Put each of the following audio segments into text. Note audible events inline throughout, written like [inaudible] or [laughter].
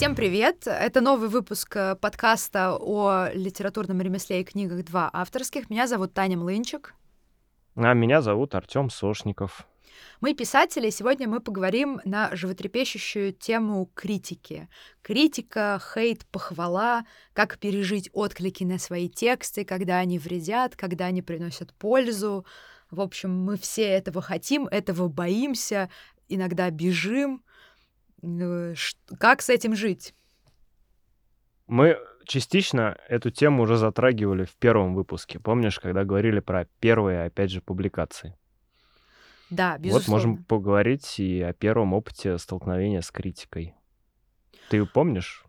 Всем привет! Это новый выпуск э, подкаста о литературном ремесле и книгах два авторских. Меня зовут Таня Млынчик. А меня зовут Артем Сошников. Мы писатели, и сегодня мы поговорим на животрепещущую тему критики. Критика, хейт, похвала, как пережить отклики на свои тексты, когда они вредят, когда они приносят пользу. В общем, мы все этого хотим, этого боимся, иногда бежим, как с этим жить? Мы частично эту тему уже затрагивали в первом выпуске. Помнишь, когда говорили про первые, опять же, публикации? Да, безусловно. Вот можем поговорить и о первом опыте столкновения с критикой. Ты помнишь?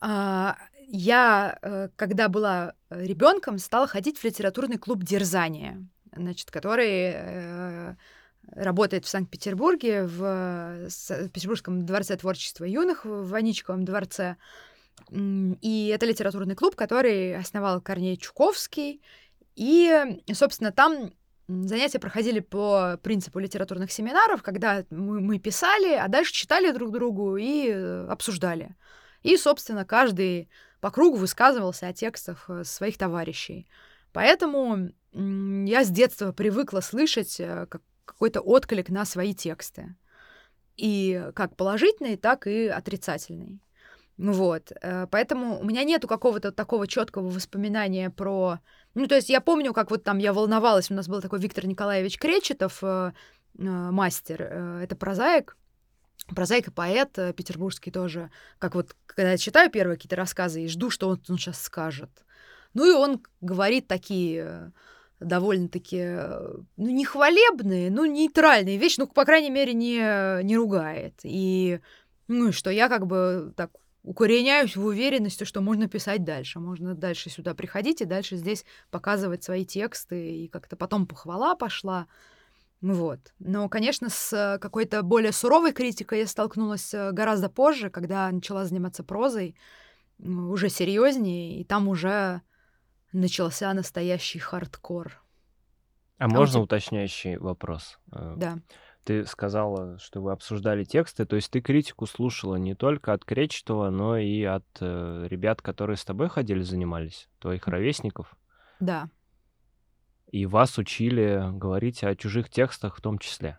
А, я, э, когда была ребенком, стала ходить в литературный клуб Дерзания, значит, который э, работает в Санкт-Петербурге, в Петербургском дворце творчества юных, в Ваничковом дворце. И это литературный клуб, который основал Корней Чуковский. И, собственно, там занятия проходили по принципу литературных семинаров, когда мы, мы писали, а дальше читали друг другу и обсуждали. И, собственно, каждый по кругу высказывался о текстах э, своих товарищей. Поэтому я с детства привыкла слышать, э, как какой-то отклик на свои тексты. И как положительный, так и отрицательный. Вот. Э, поэтому у меня нету какого-то такого четкого воспоминания про... Ну, то есть я помню, как вот там я волновалась. У нас был такой Виктор Николаевич Кречетов, э, э, мастер. Это прозаик. Прозаик и поэт петербургский тоже. Как вот, когда я читаю первые какие-то рассказы и жду, что он, он сейчас скажет. Ну и он говорит такие довольно-таки, э, ну, не хвалебные, ну, нейтральные вещи, ну, по крайней мере, не, не ругает. И, ну, и что я как бы так укореняюсь в уверенности, что можно писать дальше. Можно дальше сюда приходить и дальше здесь показывать свои тексты, и как-то потом похвала пошла. Вот. Но, конечно, с какой-то более суровой критикой я столкнулась э, гораздо позже, когда начала заниматься прозой, уже серьезнее, и там уже начался настоящий хардкор. А, а можно тебя... уточняющий вопрос? Э, да. Ты сказала, что вы обсуждали тексты, то есть ты критику слушала не только от Кречетова, но и от э, ребят, которые с тобой ходили, занимались, твоих ровесников? Да. И вас учили говорить о чужих текстах в том числе?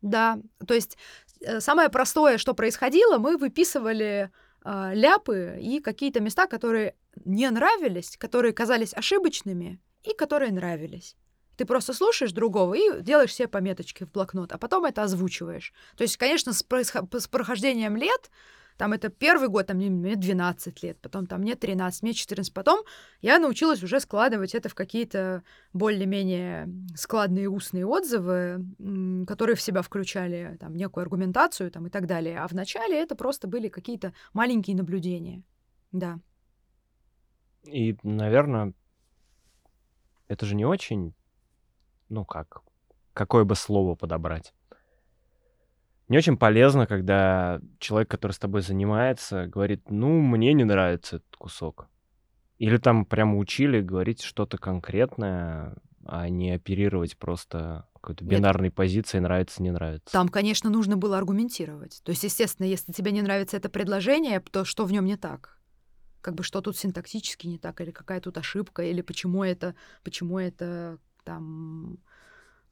Да, то есть э, самое простое, что происходило, мы выписывали э, ляпы и какие-то места, которые не нравились, которые казались ошибочными и которые нравились. Ты просто слушаешь другого и делаешь себе пометочки в блокнот, а потом это озвучиваешь. То есть, конечно, с, происход... с прохождением лет, там это первый год, там мне 12 лет, потом там мне 13, мне 14, потом я научилась уже складывать это в какие-то более-менее складные устные отзывы, которые в себя включали там некую аргументацию там и так далее. А вначале это просто были какие-то маленькие наблюдения. Да. И, наверное, это же не очень, ну как, какое бы слово подобрать. Не очень полезно, когда человек, который с тобой занимается, говорит, ну, мне не нравится этот кусок. Или там прямо учили говорить что-то конкретное, а не оперировать просто какой-то бинарной Нет. позицией нравится, не нравится. Там, конечно, нужно было аргументировать. То есть, естественно, если тебе не нравится это предложение, то что в нем не так? Как бы что тут синтаксически не так, или какая тут ошибка, или почему это, почему это там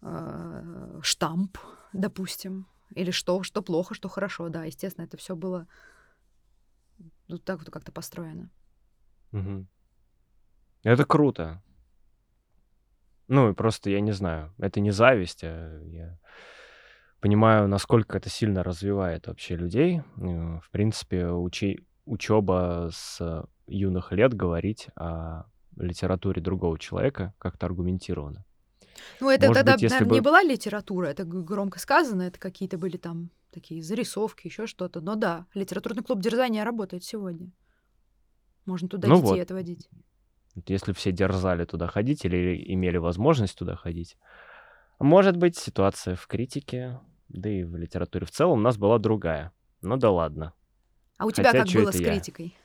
э, штамп, допустим, или что, что плохо, что хорошо, да, естественно, это все было вот так вот как-то построено. Угу. Это круто. Ну, и просто, я не знаю, это не зависть, а я понимаю, насколько это сильно развивает вообще людей. Э, в принципе, учи учеба с юных лет говорить о литературе другого человека как-то аргументированно. Ну, это Может тогда, быть, наверное, бы... не была литература, это громко сказано, это какие-то были там такие зарисовки, еще что-то. Но да, литературный клуб дерзания работает сегодня. Можно туда ну детей вот. отводить. Если все дерзали туда ходить или имели возможность туда ходить. Может быть, ситуация в критике, да и в литературе в целом у нас была другая. Ну да ладно. А у тебя Хотя, как было с критикой?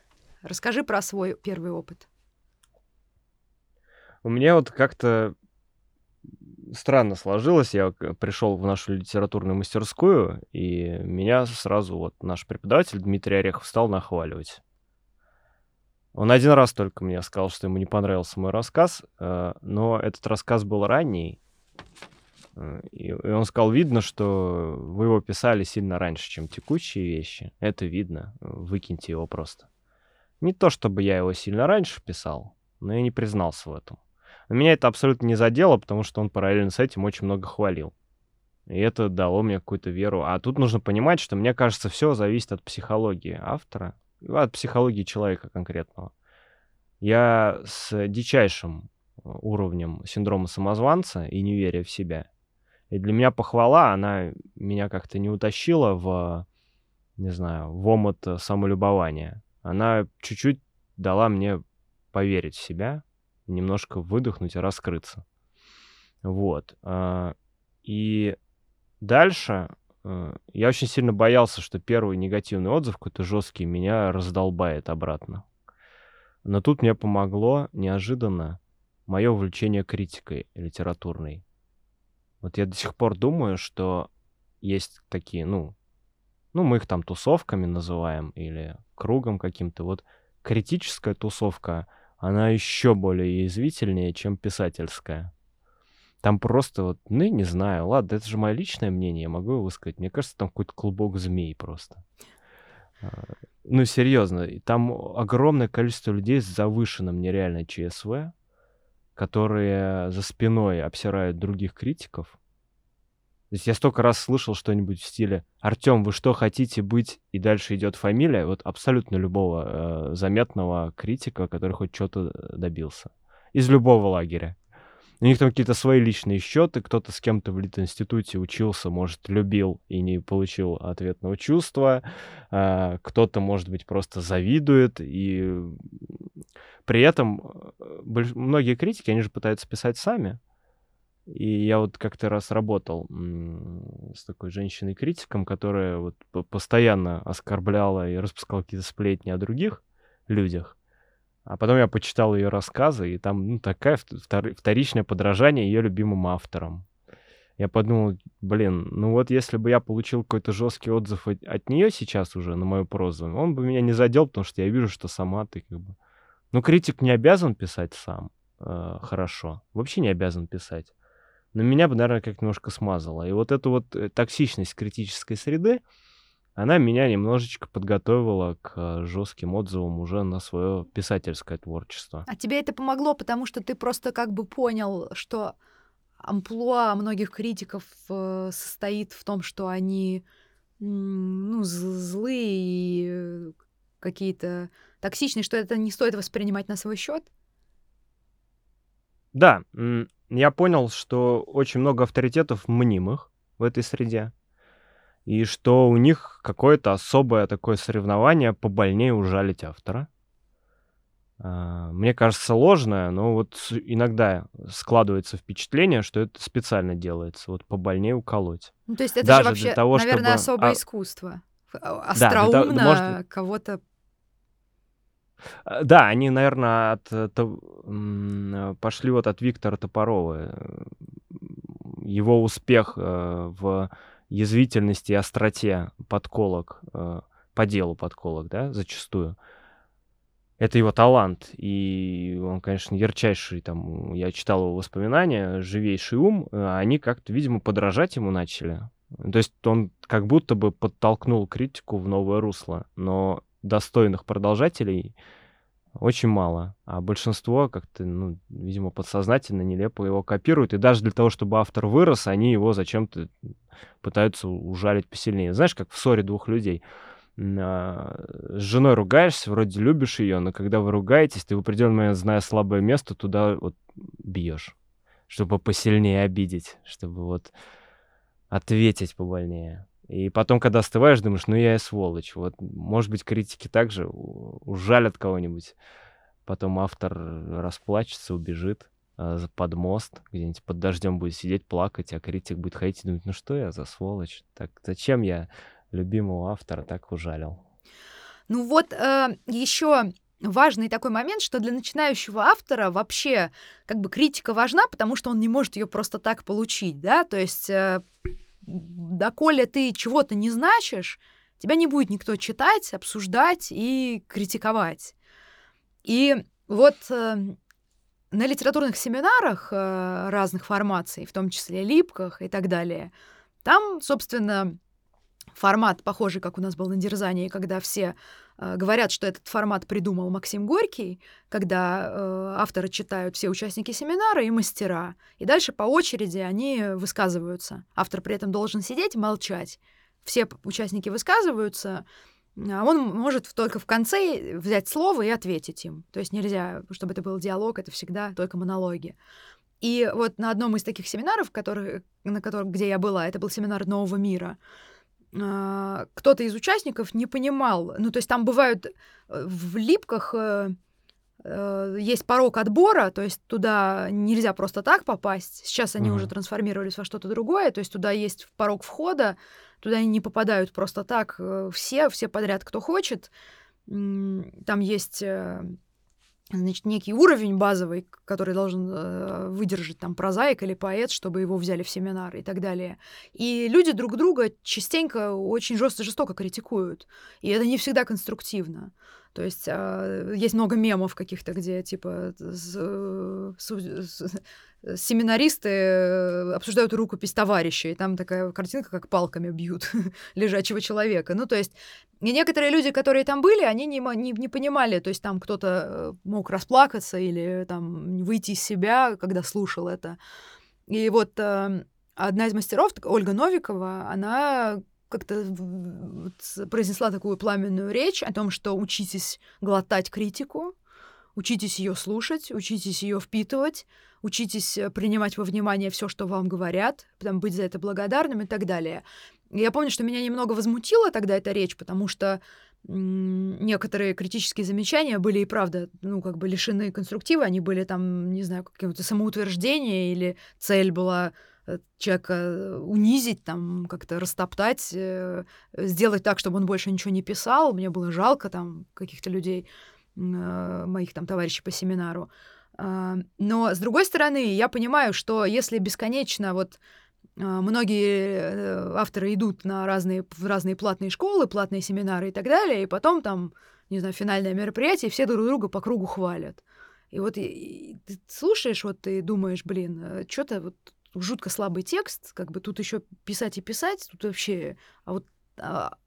Я? Расскажи про свой первый опыт. У меня вот как-то странно сложилось. Я пришел в нашу литературную мастерскую, и меня сразу вот наш преподаватель Дмитрий Орехов стал нахваливать. Он один раз только мне сказал, что ему не понравился мой рассказ, э, но этот рассказ был ранний, и он сказал, видно, что вы его писали сильно раньше, чем текущие вещи. Это видно, выкиньте его просто. Не то, чтобы я его сильно раньше писал, но я не признался в этом. Но меня это абсолютно не задело, потому что он параллельно с этим очень много хвалил. И это дало мне какую-то веру. А тут нужно понимать, что, мне кажется, все зависит от психологии автора, от психологии человека конкретного. Я с дичайшим уровнем синдрома самозванца и неверия в себя. И для меня похвала, она меня как-то не утащила в, не знаю, в омут самолюбования. Она чуть-чуть дала мне поверить в себя, немножко выдохнуть и раскрыться. Вот. А, и дальше э, я очень сильно боялся, что первый негативный отзыв, какой-то жесткий, меня раздолбает обратно. Но тут мне помогло неожиданно мое увлечение критикой литературной. Вот я до сих пор думаю, что есть такие, ну, ну, мы их там тусовками называем или кругом каким-то. Вот критическая тусовка, она еще более язвительнее, чем писательская. Там просто вот, ну, не знаю, ладно, это же мое личное мнение, я могу его высказать. Мне кажется, там какой-то клубок змей просто. А, ну, серьезно, там огромное количество людей с завышенным нереально ЧСВ, которые за спиной обсирают других критиков, то есть я столько раз слышал что-нибудь в стиле «Артем, вы что хотите быть?» И дальше идет фамилия вот абсолютно любого э, заметного критика, который хоть что-то добился. Из любого лагеря. У них там какие-то свои личные счеты, кто-то с кем-то в Литинституте учился, может, любил и не получил ответного чувства, э, кто-то, может быть, просто завидует, и при этом э, многие критики, они же пытаются писать сами, и я вот как-то раз работал с такой женщиной-критиком, которая вот постоянно оскорбляла и распускала какие-то сплетни о других людях. А потом я почитал ее рассказы, и там ну, такая вторичное подражание ее любимым авторам. Я подумал, блин, ну вот если бы я получил какой-то жесткий отзыв от, от нее сейчас уже на мою прозу, он бы меня не задел, потому что я вижу, что сама ты как бы... Ну, критик не обязан писать сам э, хорошо. Вообще не обязан писать но меня бы, наверное, как немножко смазало. И вот эта вот э, токсичность критической среды, она меня немножечко подготовила к э, жестким отзывам уже на свое писательское творчество. А тебе это помогло, потому что ты просто как бы понял, что амплуа многих критиков э, состоит в том, что они ну, злые и какие-то токсичные, что это не стоит воспринимать на свой счет? Да, я понял, что очень много авторитетов мнимых в этой среде, и что у них какое-то особое такое соревнование побольнее ужалить автора. А, мне кажется, ложное, но вот иногда складывается впечатление, что это специально делается, вот побольнее уколоть. Ну, то есть это Даже же вообще, того, наверное, чтобы... особое а... искусство. Остроумно да, может... кого-то да, они, наверное, от, э, пошли вот от Виктора Топорова. Его успех э, в язвительности и остроте подколок, по делу подколок, да, зачастую. Это его талант, и он, конечно, ярчайший, там, я читал его воспоминания, живейший ум, они как-то, видимо, подражать ему начали. То есть он как будто бы подтолкнул критику в новое русло, но достойных продолжателей очень мало. А большинство как-то, ну, видимо, подсознательно, нелепо его копируют. И даже для того, чтобы автор вырос, они его зачем-то пытаются ужалить посильнее. Знаешь, как в ссоре двух людей. А, с женой ругаешься, вроде любишь ее, но когда вы ругаетесь, ты в определенный момент, зная слабое место, туда вот бьешь, чтобы посильнее обидеть, чтобы вот ответить побольнее. И потом, когда остываешь, думаешь, ну я и сволочь. Вот, может быть, критики также ужалят кого-нибудь. Потом автор расплачется, убежит э, под мост, где-нибудь под дождем будет сидеть, плакать, а критик будет ходить и думать, ну что я за сволочь? Так зачем я любимого автора так ужалил? Ну вот э, еще важный такой момент, что для начинающего автора вообще как бы критика важна, потому что он не может ее просто так получить, да, то есть э, доколе ты чего-то не значишь, тебя не будет никто читать, обсуждать и критиковать. И вот э, на литературных семинарах э, разных формаций, в том числе липках и так далее, там, собственно, формат похожий, как у нас был на дерзании, когда все э, говорят, что этот формат придумал Максим Горький, когда э, авторы читают все участники семинара и мастера, и дальше по очереди они высказываются. Автор при этом должен сидеть молчать. Все участники высказываются, а он может только в конце взять слово и ответить им. То есть нельзя, чтобы это был диалог, это всегда только монологи. И вот на одном из таких семинаров, который, на которых, где я была, это был семинар Нового мира, а, кто-то из участников не понимал. Ну, то есть там бывают э, в липках э, э, есть порог отбора, то есть туда нельзя просто так попасть. Сейчас они mm-hmm. уже трансформировались во что-то другое, то есть туда есть порог входа, туда не попадают просто так все, все подряд, кто хочет. Там есть значит, некий уровень базовый, который должен э, выдержать там прозаик или поэт, чтобы его взяли в семинар и так далее. И люди друг друга частенько очень жестко жестоко критикуют. И это не всегда конструктивно. То есть э, есть много мемов каких-то, где типа с, с, с, семинаристы э, обсуждают рукопись товарища, и там такая картинка, как палками бьют [laughs] лежачего человека. Ну, то есть и некоторые люди, которые там были, они не, не, не понимали, то есть там кто-то э, мог расплакаться или там выйти из себя, когда слушал это. И вот э, одна из мастеров, Ольга Новикова, она как-то произнесла такую пламенную речь о том, что учитесь глотать критику, учитесь ее слушать, учитесь ее впитывать, учитесь э, принимать во внимание все, что вам говорят, потом быть за это благодарным и так далее. Я помню, что меня немного возмутила тогда эта речь, потому что некоторые критические замечания были и правда, ну, как бы лишены конструктива, они были там, не знаю, какого-то самоутверждения или цель была человека э, унизить, там, как-то растоптать, э, сделать так, чтобы он больше ничего не писал. Мне было жалко там каких-то людей, моих там товарищей по семинару. А, но, с другой стороны, я понимаю, что если бесконечно вот многие авторы идут на разные, в разные платные школы, платные семинары и так далее, и потом там, не знаю, финальное мероприятие, и все друг друга по кругу хвалят. И вот и, и ты слушаешь, вот ты думаешь, блин, что-то вот жутко слабый текст, как бы тут еще писать и писать, тут вообще... А вот а,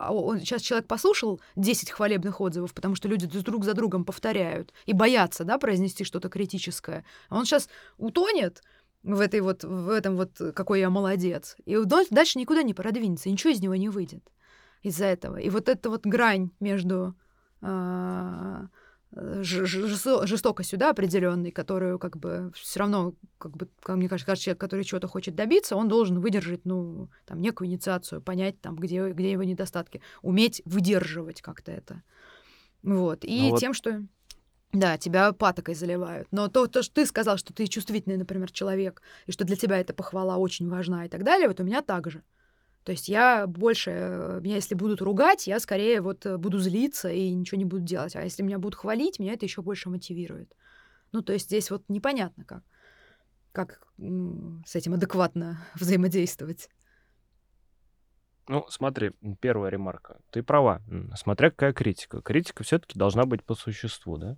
а он, сейчас человек послушал 10 хвалебных отзывов, потому что люди друг за другом повторяют и боятся, да, произнести что-то критическое. А он сейчас утонет в этой вот, в этом вот, какой я молодец. И дальше никуда не продвинется, ничего из него не выйдет из-за этого. И вот эта вот грань между э, жестокостью, да, определенной, которую как бы все равно, как бы, как мне кажется, каждый человек, который чего-то хочет добиться, он должен выдержать, ну, там, некую инициацию, понять, там, где, где его недостатки, уметь выдерживать как-то это. Вот. И ну, вот... тем, что... Да, тебя патокой заливают. Но то, то, что ты сказал, что ты чувствительный, например, человек, и что для тебя эта похвала очень важна и так далее, вот у меня так же. То есть я больше, э, меня если будут ругать, я скорее вот э, буду злиться и ничего не буду делать. А если меня будут хвалить, меня это еще больше мотивирует. Ну, то есть здесь вот непонятно как, как с этим адекватно [laughs] взаимодействовать. Ну, смотри, первая ремарка. Ты права. Смотря какая критика. Критика все-таки должна быть по существу, да?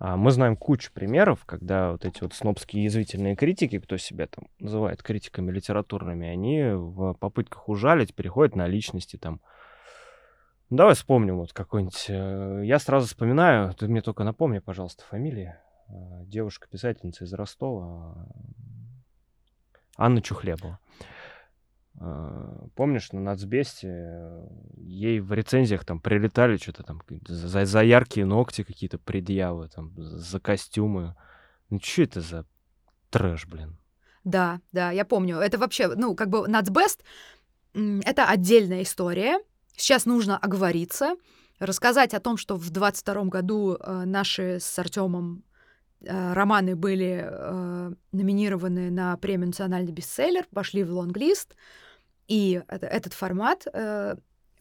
А, мы знаем кучу примеров, когда вот эти вот снобские язвительные критики, кто себя там называет критиками литературными, они в попытках ужалить переходят на личности там. Давай вспомним вот какой-нибудь... Э, я сразу вспоминаю, ты мне только напомни, пожалуйста, фамилия. Э, девушка-писательница из Ростова. Анна Чухлебова. А, помнишь, на нацбесте э, ей в рецензиях там прилетали что-то там за, за яркие ногти какие-то предъявы, там, за костюмы. Ну, что это за трэш, блин? Да, да, я помню. Это вообще, ну, как бы нацбест — это отдельная история. Сейчас нужно оговориться, рассказать о том, что в 22 году э, наши с Артемом э, романы были э, номинированы на премию «Национальный бестселлер», пошли в лонглист. И это, этот формат э,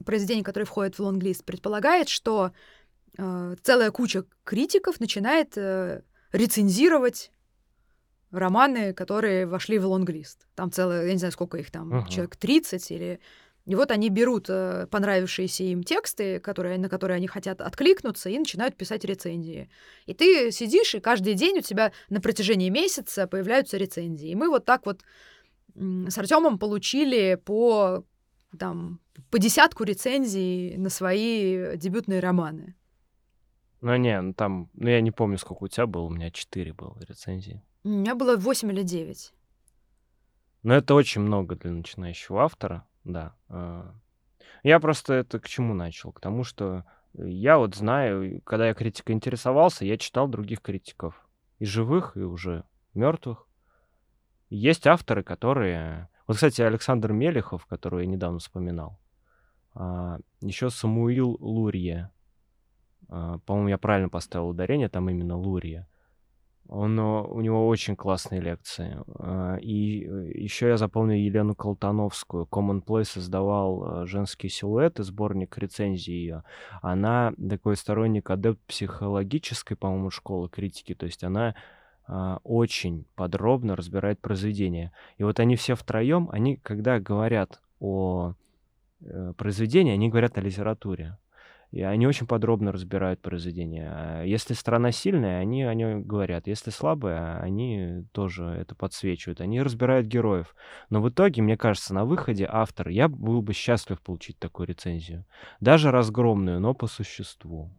произведений, которые входят в лонглист, предполагает, что э, целая куча критиков начинает э, рецензировать романы, которые вошли в лонглист. Там целое, я не знаю, сколько их там, Мгм. человек 30 или... И вот они берут э, понравившиеся им тексты, которые, на которые они хотят откликнуться, и начинают писать рецензии. И ты сидишь, и каждый день у тебя на протяжении месяца появляются рецензии. И мы вот так вот с Артемом получили по, там, по десятку рецензий на свои дебютные романы. Ну, не, ну там, ну я не помню, сколько у тебя было, у меня 4 было рецензии. У меня было 8 или 9. Но это очень много для начинающего автора, да. А, Я просто это к чему начал? К тому, что я вот знаю, когда я критикой интересовался, я читал других критиков. И живых, и уже мертвых. Есть авторы, которые... Вот, кстати, Александр Мелехов, которого я недавно вспоминал. Еще Самуил Лурье. А, По-моему, я правильно поставил ударение, там именно Лурье. Он, э, у него очень классные лекции. А, И еще я запомнил Елену Колтановскую. Common Play создавал э, женские силуэты, сборник рецензий ее. Она такой сторонник адепт психологической, по-моему, школы критики. То есть она а, очень подробно разбирает произведения. И вот они все втроем, они, когда говорят о э, произведении, они говорят о литературе. И они очень подробно разбирают произведения. А Если страна сильная, они о ней говорят. Если слабая, они тоже это подсвечивают. Они разбирают героев. Но в итоге, мне кажется, на выходе автор, я был бы счастлив получить такую рецензию. Даже разгромную, но по существу.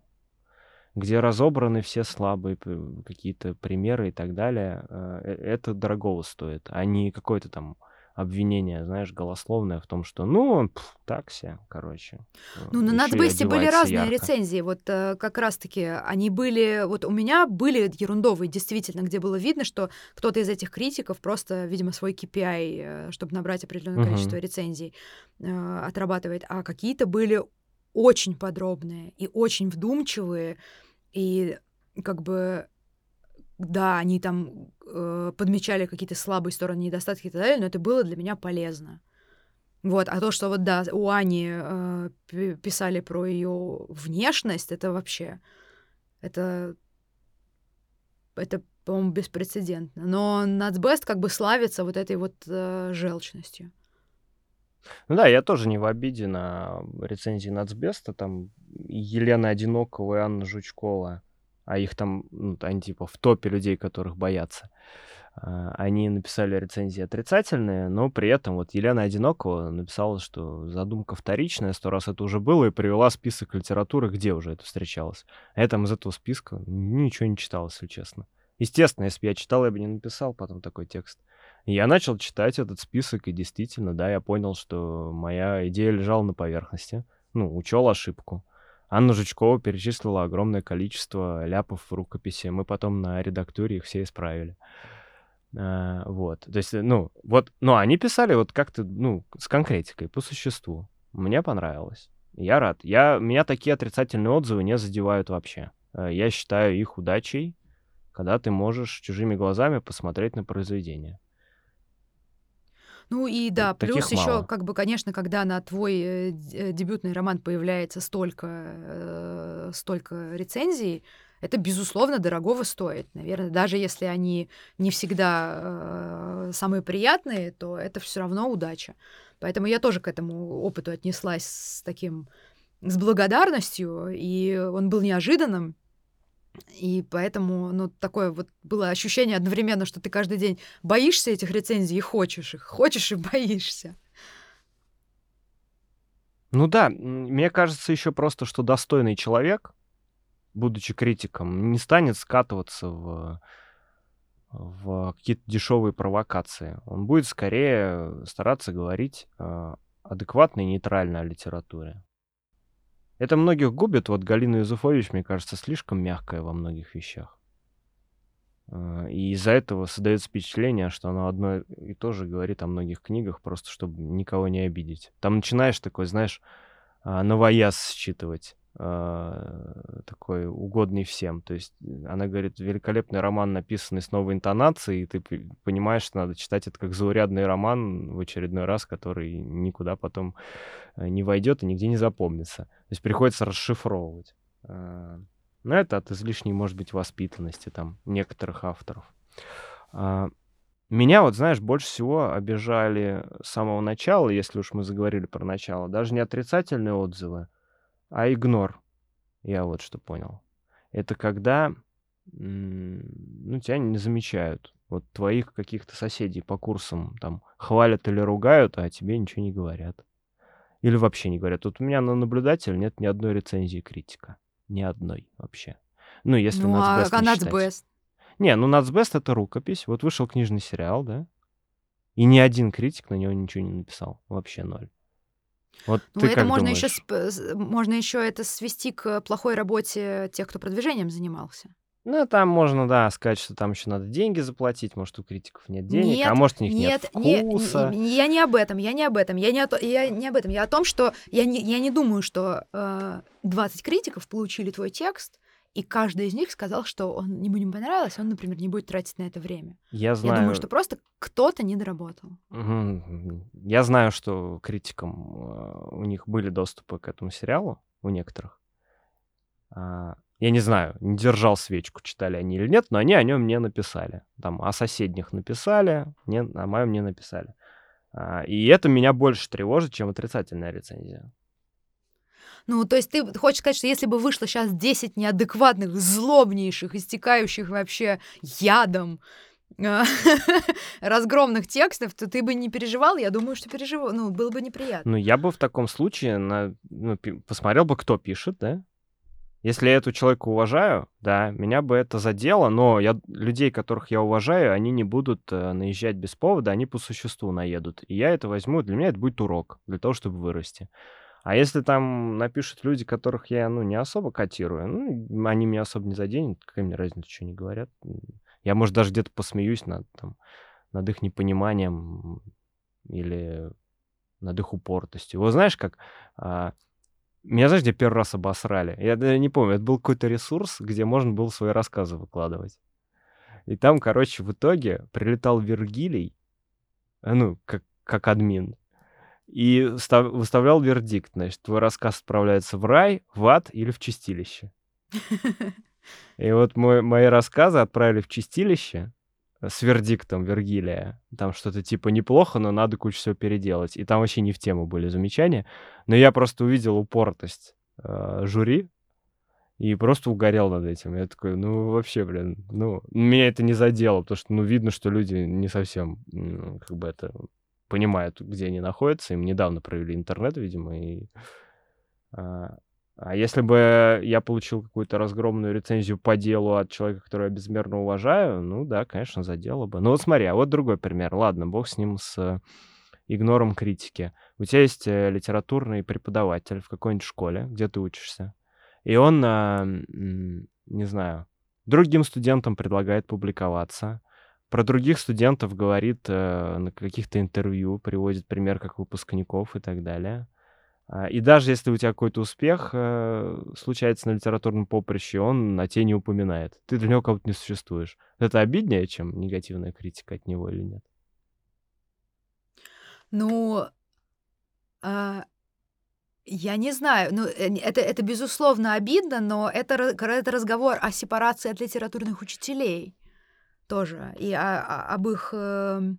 Где разобраны все слабые какие-то примеры и так далее. Э, э, Это дорогого стоит, а не какое-то там обвинение, знаешь, голословное в том, что, ну, пф, так все, короче. Ну, на Еще и Нацбесте были разные ярко. рецензии. Вот э, как раз-таки они были... Вот у меня были ерундовые, действительно, где было видно, что кто-то из этих критиков просто, видимо, свой KPI, э, чтобы набрать определенное Мгм. количество рецензий, э, отрабатывает. А какие-то были очень подробные и очень вдумчивые. И как бы да, они там э, подмечали какие-то слабые стороны, недостатки и так далее, но это было для меня полезно. Вот, а то, что вот, да, у Ани э, пи- писали про ее внешность, это вообще, это, это, по-моему, беспрецедентно. Но Нацбест как бы славится вот этой вот э, желчностью. Ну да, я тоже не в обиде на рецензии Нацбеста. Там Елена Одинокова и Анна Жучкова, а их там, ну, они типа в топе людей, которых боятся. А, Они написали рецензии отрицательные, но при этом вот Елена Одинокова написала, что задумка вторичная, сто раз это уже было, и привела список литературы, где уже это встречалось. А я там из этого списка ничего не читал, если честно. Естественно, если бы я читал, я бы не написал потом такой текст. Я начал читать этот список, и действительно, да, я понял, что моя идея лежала на поверхности. Ну, учел ошибку. Анна Жучкова перечислила огромное количество ляпов в рукописи. Мы потом на редактуре их все исправили. А, вот. То есть, ну, вот, ну, они писали вот как-то, ну, с конкретикой, по существу. Мне понравилось. Я рад. Я, меня такие отрицательные отзывы не задевают вообще. Э, Я считаю их удачей, когда ты можешь чужими глазами посмотреть на произведение. Ну и да, Таких плюс еще, мало. как бы, конечно, когда на твой э, э, дебютный роман появляется столько, э, столько рецензий, это, безусловно, дорогого стоит. Наверное, даже если они не всегда э, самые приятные, то это все равно удача. Поэтому я тоже к этому опыту отнеслась с таким, с благодарностью, и он был неожиданным. И поэтому, ну, такое вот было ощущение одновременно, что ты каждый день боишься этих рецензий и хочешь их, хочешь и боишься. Ну да, мне кажется еще просто, что достойный человек, будучи критиком, не станет скатываться в, в какие-то дешевые провокации. Он будет скорее стараться говорить э, адекватно и нейтрально о литературе. Это многих губит. Вот Галина Юзуфович, мне кажется, слишком мягкая во многих вещах. Э, И из-за этого создается впечатление, что она одно и то же говорит о многих книгах, просто чтобы никого не обидеть. Там начинаешь такой, знаешь, а, новояз считывать, а, такой угодный всем. То есть э, она говорит, великолепный роман, написанный с новой интонацией, и ты понимаешь, что надо читать это как заурядный роман в очередной раз, который никуда потом э, не войдет и нигде не запомнится. То есть приходится расшифровывать. А, но это от излишней, может быть, воспитанности там некоторых авторов. А, меня вот, знаешь, больше всего обижали с самого начала, если уж мы заговорили про начало, даже не отрицательные отзывы, а игнор. Я вот что понял. Это когда ну, тебя не замечают. Вот твоих каких-то соседей по курсам там хвалят или ругают, а тебе ничего не говорят. Или вообще не говорят. Вот у меня на наблюдатель нет ни одной рецензии критика. Ни одной вообще. Ну, если ну, а, а Нацбест? Не, ну Нацбест — это рукопись. Вот вышел книжный сериал, да? И ни один критик на него ничего не написал. Вообще ноль. Вот ну, это можно думаешь? еще, можно еще это свести к плохой работе тех, кто продвижением занимался. Ну, там можно, да, сказать, что там еще надо деньги заплатить, может, у критиков нет денег, Нет, а может, у них нет, нет не- вкуса. не- я не об этом, я не об этом, я не, о я не об этом, я о том, что я не, я не думаю, что э, 20 критиков получили твой текст, и каждый из них сказал, что он ему не понравилось, он, например, не будет тратить на это время. Я знаю, Я думаю, что просто кто-то не доработал. Мгм. я знаю, что критикам э, у них были доступы к этому сериалу, у некоторых. А, Я не знаю, не держал свечку, читали они или нет, но они о нем не написали. Там о соседних написали, не, о моем не написали. А, И это меня больше тревожит, чем отрицательная рецензия. Ну, то есть ты хочешь сказать, что если бы вышло сейчас 10 неадекватных, злобнейших, истекающих вообще ядом а, [laughs] разгромных текстов, то ты бы не переживал? Я думаю, что переживал. Ну, было бы неприятно. Ну, я бы в таком случае на, ну, посмотрел бы, кто пишет, да? Если я эту человека уважаю, да, меня бы это задело, но я, людей, которых я уважаю, они не будут э, наезжать без повода, они по существу наедут. И я это возьму, для меня это будет урок, для того, чтобы вырасти. А если там напишут люди, которых я, ну, не особо котирую, ну, они меня особо не заденут, какая мне разница, что они говорят. Я, может, даже где-то посмеюсь над, там, над их непониманием или над их упортостью. Вот знаешь, как... а, меня, знаешь, где первый раз обосрали? Я даже не помню, это был какой-то ресурс, где можно было свои рассказы выкладывать. И там, короче, в итоге прилетал Вергилий, э, ну, как, как админ, и став- выставлял вердикт, значит, твой рассказ отправляется в рай, в ад или в чистилище. [laughs] И вот мой, мои рассказы отправили в чистилище э, с вердиктом Вергилия. Там что-то типа неплохо, но надо кучу всего переделать. И там вообще не в тему были замечания. Но я просто увидел упоротость э, жюри и просто угорел над этим. Я такой, ну вообще, блин, ну меня это не задело, потому что ну видно, что люди не совсем как бы это понимают, где они находятся. Им недавно провели интернет, видимо, и а, а если бы я получил какую-то разгромную рецензию по делу от человека, которого я безмерно уважаю, ну да, конечно, задело бы. Ну вот смотри, а вот другой пример. Ладно, бог с ним, с игнором критики. У тебя есть э, литературный преподаватель в какой-нибудь школе, где ты учишься, и он, а, не знаю, другим студентам предлагает публиковаться, про других студентов говорит э, на каких-то интервью, приводит пример как выпускников и так далее. А, И даже если у тебя какой-то успех э, случается на литературном поприще, он на тебе не упоминает. Ты для него как будто не существуешь. Это обиднее, чем негативная критика от него или нет? Ну, а, я не знаю. Ну, э, это, это безусловно обидно, но это, это разговор о сепарации от литературных учителей тоже. И о- о- об их... эм,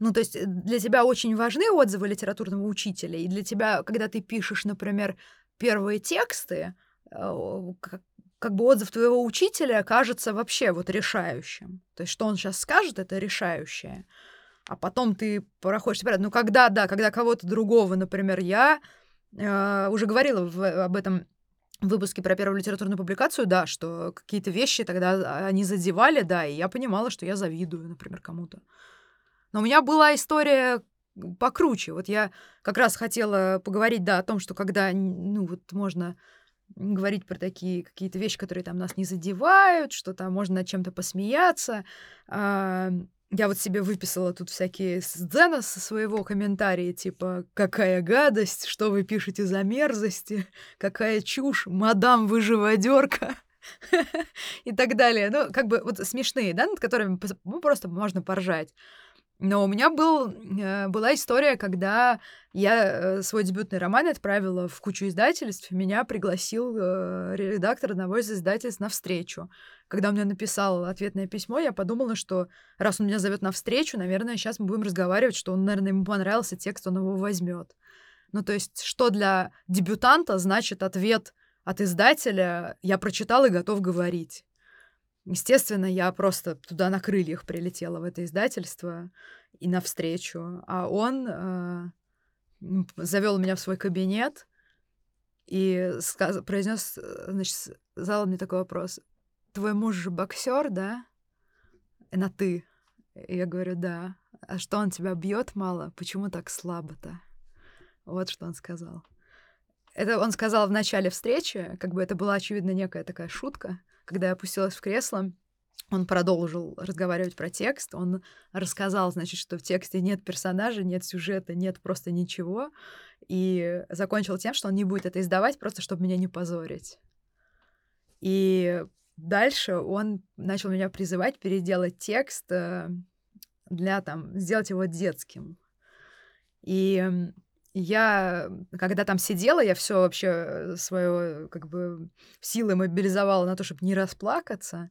Ну, то есть э, для тебя очень важны отзывы литературного учителя, и для тебя, когда ты пишешь, например, первые тексты, э, как, как бы отзыв твоего учителя кажется вообще вот решающим. То есть что он сейчас скажет, это решающее. А потом ты проходишь порядок. Ну, когда, да, когда кого-то другого, например, я э, уже говорила в- об этом выпуске про первую литературную публикацию, да, что какие-то вещи тогда они задевали, да, и я понимала, что я завидую, например, кому-то. Но у меня была история покруче. Вот я как раз хотела поговорить, да, о том, что когда, ну, вот можно говорить про такие какие-то вещи, которые там нас не задевают, что там можно над чем-то посмеяться. Я вот себе выписала тут всякие сцены со своего комментария, типа «Какая гадость! Что вы пишете за мерзости? Какая чушь! Мадам, вы живодерка!» [laughs] и так далее. Ну, как бы вот смешные, да, над которыми ну, просто можно поржать. Но у меня был, э, была история, когда я э, свой дебютный роман отправила в кучу издательств, меня пригласил э, редактор одного из издательств на встречу. Когда он мне написал ответное письмо, я подумала, что раз он меня зовет на встречу, наверное, сейчас мы будем разговаривать, что он, наверное, ему понравился текст, он его возьмет. Ну, то есть, что для дебютанта значит ответ от издателя «я прочитал и готов говорить». Естественно, я просто туда на крыльях прилетела в это издательство и навстречу. А он э, завел меня в свой кабинет и сказ- произнес, э, значит, задал мне такой вопрос. Твой муж же боксер, да? На ты. И я говорю, да. А что он тебя бьет мало? Почему так слабо-то? Вот что он сказал. Это он сказал в начале встречи, как бы это была, очевидно, некая такая шутка. Когда я опустилась в кресло, он продолжил разговаривать про текст. Он рассказал, значит, что в тексте нет персонажа, нет сюжета, нет просто ничего. И закончил тем, что он не будет это издавать, просто чтобы меня не позорить. И дальше он начал меня призывать переделать текст э, для там, сделать его детским. И я, когда там сидела, я все вообще э, свое как бы силы мобилизовала на то, чтобы не расплакаться.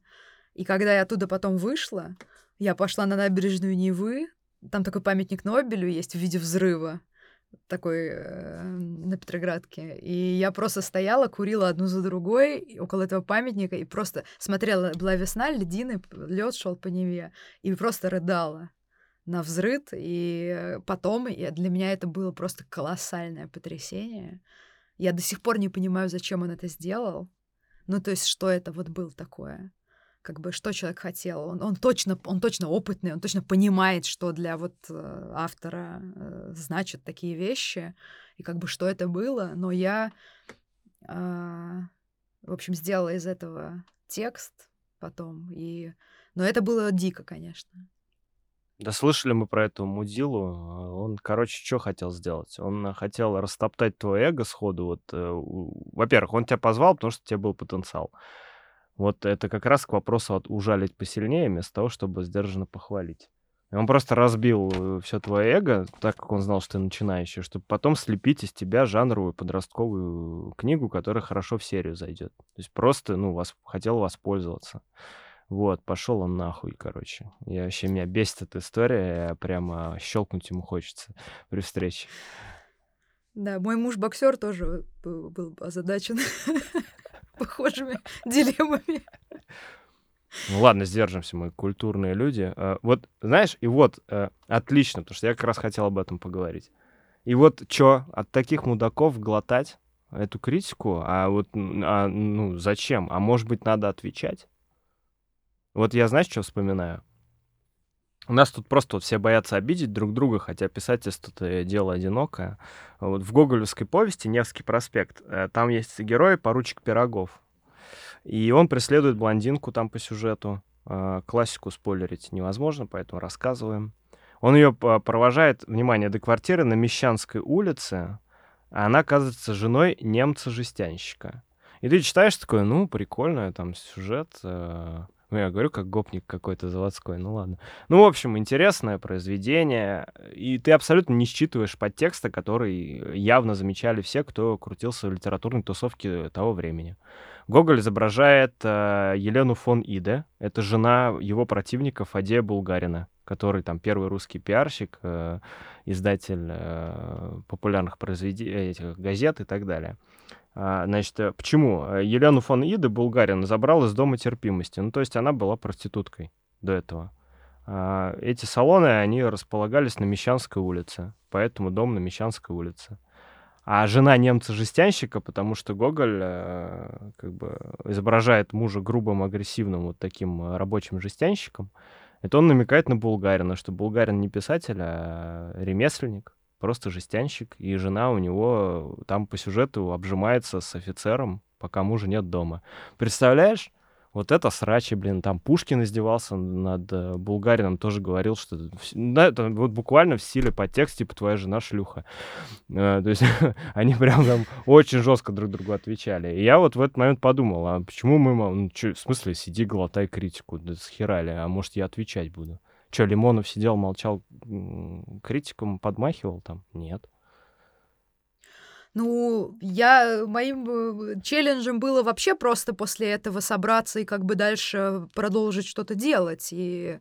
И когда я оттуда потом вышла, я пошла на набережную Невы, там такой памятник Нобелю есть в виде взрыва такой э, на Петроградке. И я просто стояла, курила одну за другой около этого памятника и просто смотрела, была весна, ледины, лед шел по Неве, и просто рыдала на взрыв, и потом и для меня это было просто колоссальное потрясение. Я до сих пор не понимаю, зачем он это сделал. Ну, то есть, что это вот было такое? Как бы, что человек хотел? Он, он, точно, он точно опытный, он точно понимает, что для вот э, автора э, значат такие вещи, и как бы, что это было. Но я, э, в общем, сделала из этого текст потом, и... Но это было дико, конечно. Да слышали мы про эту мудилу. Он, короче, что хотел сделать? Он хотел растоптать твое эго сходу. Вот, э, во-первых, он тебя позвал, потому что у тебя был потенциал. Вот это как раз к вопросу от ужалить посильнее, вместо того, чтобы сдержанно похвалить. И он просто разбил э, все твое эго, так как он знал, что ты начинающий, чтобы потом слепить из тебя жанровую подростковую книгу, которая хорошо в серию зайдет. То есть просто, ну, вас хотел воспользоваться. Вот, пошел он нахуй, короче. Я вообще, меня бесит эта история, прямо щелкнуть ему хочется при встрече. Да, мой муж боксер тоже был, был озадачен [laughs] похожими [laughs] дилеммами. Ну ладно, сдержимся, мы культурные люди. А, вот, знаешь, и вот, э, отлично, потому что я как раз хотел об этом поговорить. И вот что, от таких мудаков глотать эту критику? А вот, а, ну, зачем? А может быть, надо отвечать? Вот я, знаешь, что вспоминаю? У нас тут просто вот все боятся обидеть друг друга, хотя писательство это дело одинокое. Вот в гоголевской повести «Невский проспект» э, там есть герой поручик Пирогов. И он преследует блондинку там по сюжету. Э, классику спойлерить невозможно, поэтому рассказываем. Он ее провожает, внимание, до квартиры на Мещанской улице, а она оказывается женой немца-жестянщика. И ты читаешь такое, ну, прикольно, там сюжет, э, ну, я говорю, как гопник какой-то заводской, ну ладно. Ну, в общем, интересное произведение, и ты абсолютно не считываешь подтекста, который явно замечали все, кто крутился в литературной тусовке того времени. Гоголь изображает э, Елену фон Иде, это жена его противника Фадея Булгарина, который там первый русский пиарщик, э, издатель э, популярных произведений, этих газет и так далее. А, значит, э, почему? Э, Елену фон Иды Булгарин забрал из дома терпимости. Ну, то есть она была проституткой до этого. А, эти салоны, они располагались на Мещанской улице. Поэтому дом на Мещанской улице. А жена немца-жестянщика, потому что Гоголь э, как бы изображает мужа грубым, агрессивным, вот таким рабочим жестянщиком, это он намекает на Булгарина, что Булгарин не писатель, а ремесленник просто жестянщик, и жена у него там по сюжету обжимается с офицером, пока мужа нет дома. Представляешь? Вот это срачи, блин, там Пушкин издевался над э, Булгарином, тоже говорил, что да, это вот буквально в стиле по тексту, типа твоя жена шлюха. Э, [laughs] то есть [laughs] они прям там очень жестко друг другу отвечали. И я вот в этот момент подумал, а почему мы, ну, чё, в смысле, сиди, глотай критику, да схерали, а может я отвечать буду. Че, Лимонов сидел, молчал, критикам подмахивал там? Нет. Ну, я моим э, челленджем было вообще просто после этого собраться и как бы дальше продолжить что-то делать. И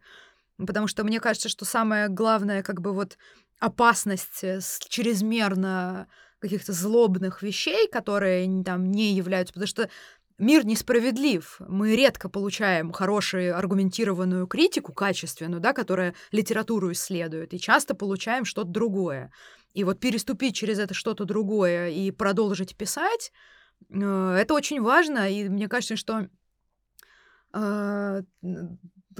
потому что мне кажется, что самое главное, как бы вот опасность э, с чрезмерно каких-то злобных вещей, которые там не являются, потому что мир несправедлив. Мы редко получаем хорошую аргументированную критику, качественную, да, которая литературу исследует, и часто получаем что-то другое. И вот переступить через это что-то другое и продолжить писать, э, это очень важно. И мне кажется, что э,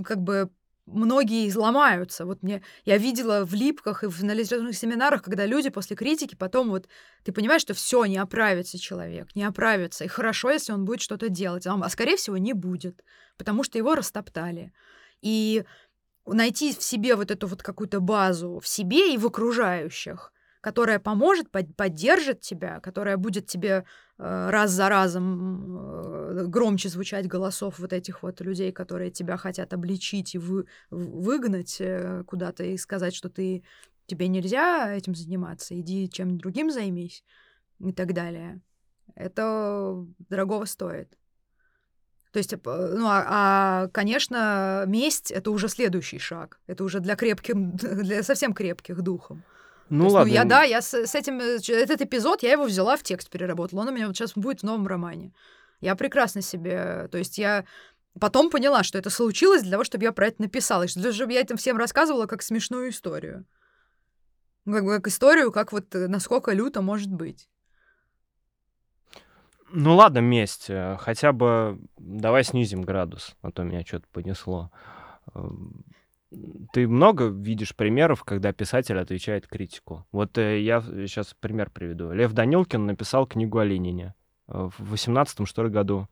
как бы многие изломаются. Вот мне я видела в липках и в, на литературных семинарах, когда люди после критики потом вот ты понимаешь, что все не оправится человек, не оправится. И хорошо, если он будет что-то делать, а, а скорее всего не будет, потому что его растоптали. И найти в себе вот эту вот какую-то базу в себе и в окружающих, которая поможет, поддержит тебя, которая будет тебе э, раз за разом э, громче звучать голосов вот этих вот людей, которые тебя хотят обличить и вы, выгнать э, куда-то и сказать, что ты тебе нельзя этим заниматься, иди чем-нибудь другим займись и так далее. Это дорогого стоит. То есть, ну, а, а, конечно, месть это уже следующий шаг. Это уже для крепких, [laughs] для совсем крепких духом. Ну есть, ладно. Ну, я, да, я с, с этим... Э, этот эпизод, я его взяла в текст, переработала. Он у меня вот сейчас будет в новом романе. Я прекрасно себе... То есть я потом поняла, что это случилось для того, чтобы я про это написала. И чтобы я этим всем рассказывала как смешную историю. Ну, как как историю, как вот э, насколько люто может быть. Ну ладно, месть. Э, хотя бы давай снизим градус, а то меня что-то понесло. Ты много видишь примеров, когда писатель отвечает критику. Вот э, я сейчас пример приведу. Лев Данилкин написал книгу о Ленине э, в 18 что ли, году.